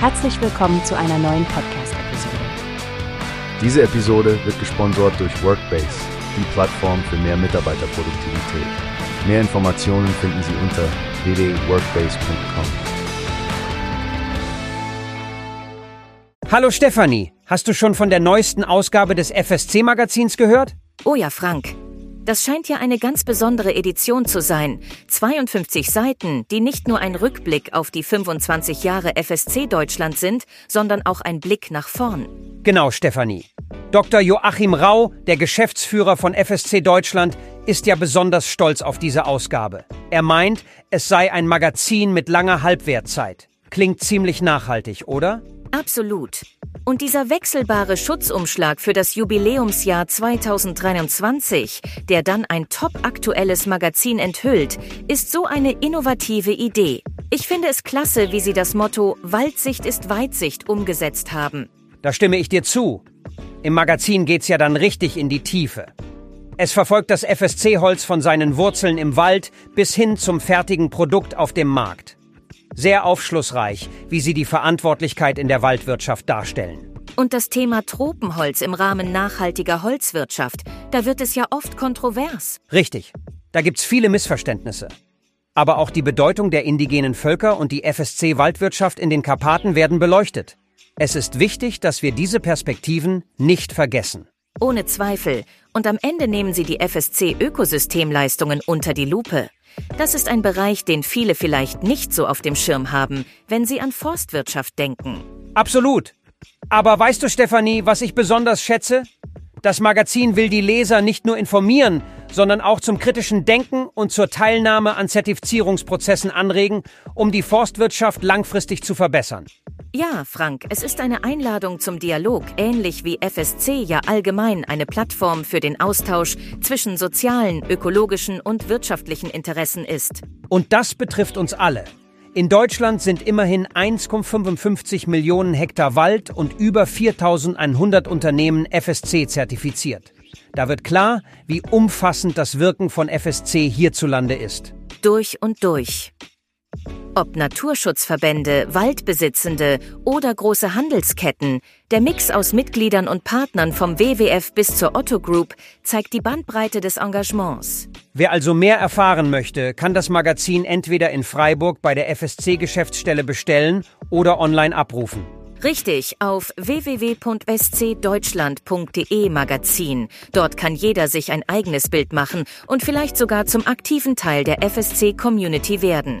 Herzlich willkommen zu einer neuen Podcast-Episode. Diese Episode wird gesponsert durch Workbase, die Plattform für mehr Mitarbeiterproduktivität. Mehr Informationen finden Sie unter www.workbase.com. Hallo Stefanie, hast du schon von der neuesten Ausgabe des FSC-Magazins gehört? Oh ja, Frank. Das scheint ja eine ganz besondere Edition zu sein. 52 Seiten, die nicht nur ein Rückblick auf die 25 Jahre FSC Deutschland sind, sondern auch ein Blick nach vorn. Genau, Stefanie. Dr. Joachim Rau, der Geschäftsführer von FSC Deutschland, ist ja besonders stolz auf diese Ausgabe. Er meint, es sei ein Magazin mit langer Halbwertzeit. Klingt ziemlich nachhaltig, oder? Absolut. Und dieser wechselbare Schutzumschlag für das Jubiläumsjahr 2023, der dann ein topaktuelles Magazin enthüllt, ist so eine innovative Idee. Ich finde es klasse, wie Sie das Motto Waldsicht ist Weitsicht umgesetzt haben. Da stimme ich dir zu. Im Magazin geht's ja dann richtig in die Tiefe. Es verfolgt das FSC-Holz von seinen Wurzeln im Wald bis hin zum fertigen Produkt auf dem Markt. Sehr aufschlussreich, wie sie die Verantwortlichkeit in der Waldwirtschaft darstellen. Und das Thema Tropenholz im Rahmen nachhaltiger Holzwirtschaft, da wird es ja oft kontrovers. Richtig. Da gibt's viele Missverständnisse. Aber auch die Bedeutung der indigenen Völker und die FSC-Waldwirtschaft in den Karpaten werden beleuchtet. Es ist wichtig, dass wir diese Perspektiven nicht vergessen. Ohne Zweifel. Und am Ende nehmen Sie die FSC-Ökosystemleistungen unter die Lupe. Das ist ein Bereich, den viele vielleicht nicht so auf dem Schirm haben, wenn sie an Forstwirtschaft denken. Absolut. Aber weißt du, Stefanie, was ich besonders schätze? Das Magazin will die Leser nicht nur informieren, sondern auch zum kritischen Denken und zur Teilnahme an Zertifizierungsprozessen anregen, um die Forstwirtschaft langfristig zu verbessern. Ja, Frank, es ist eine Einladung zum Dialog, ähnlich wie FSC ja allgemein eine Plattform für den Austausch zwischen sozialen, ökologischen und wirtschaftlichen Interessen ist. Und das betrifft uns alle. In Deutschland sind immerhin 1,55 Millionen Hektar Wald und über 4100 Unternehmen FSC zertifiziert. Da wird klar, wie umfassend das Wirken von FSC hierzulande ist. Durch und durch. Ob Naturschutzverbände, Waldbesitzende oder große Handelsketten, der Mix aus Mitgliedern und Partnern vom WWF bis zur Otto Group zeigt die Bandbreite des Engagements. Wer also mehr erfahren möchte, kann das Magazin entweder in Freiburg bei der FSC-Geschäftsstelle bestellen oder online abrufen. Richtig, auf www.scdeutschland.de Magazin. Dort kann jeder sich ein eigenes Bild machen und vielleicht sogar zum aktiven Teil der FSC-Community werden.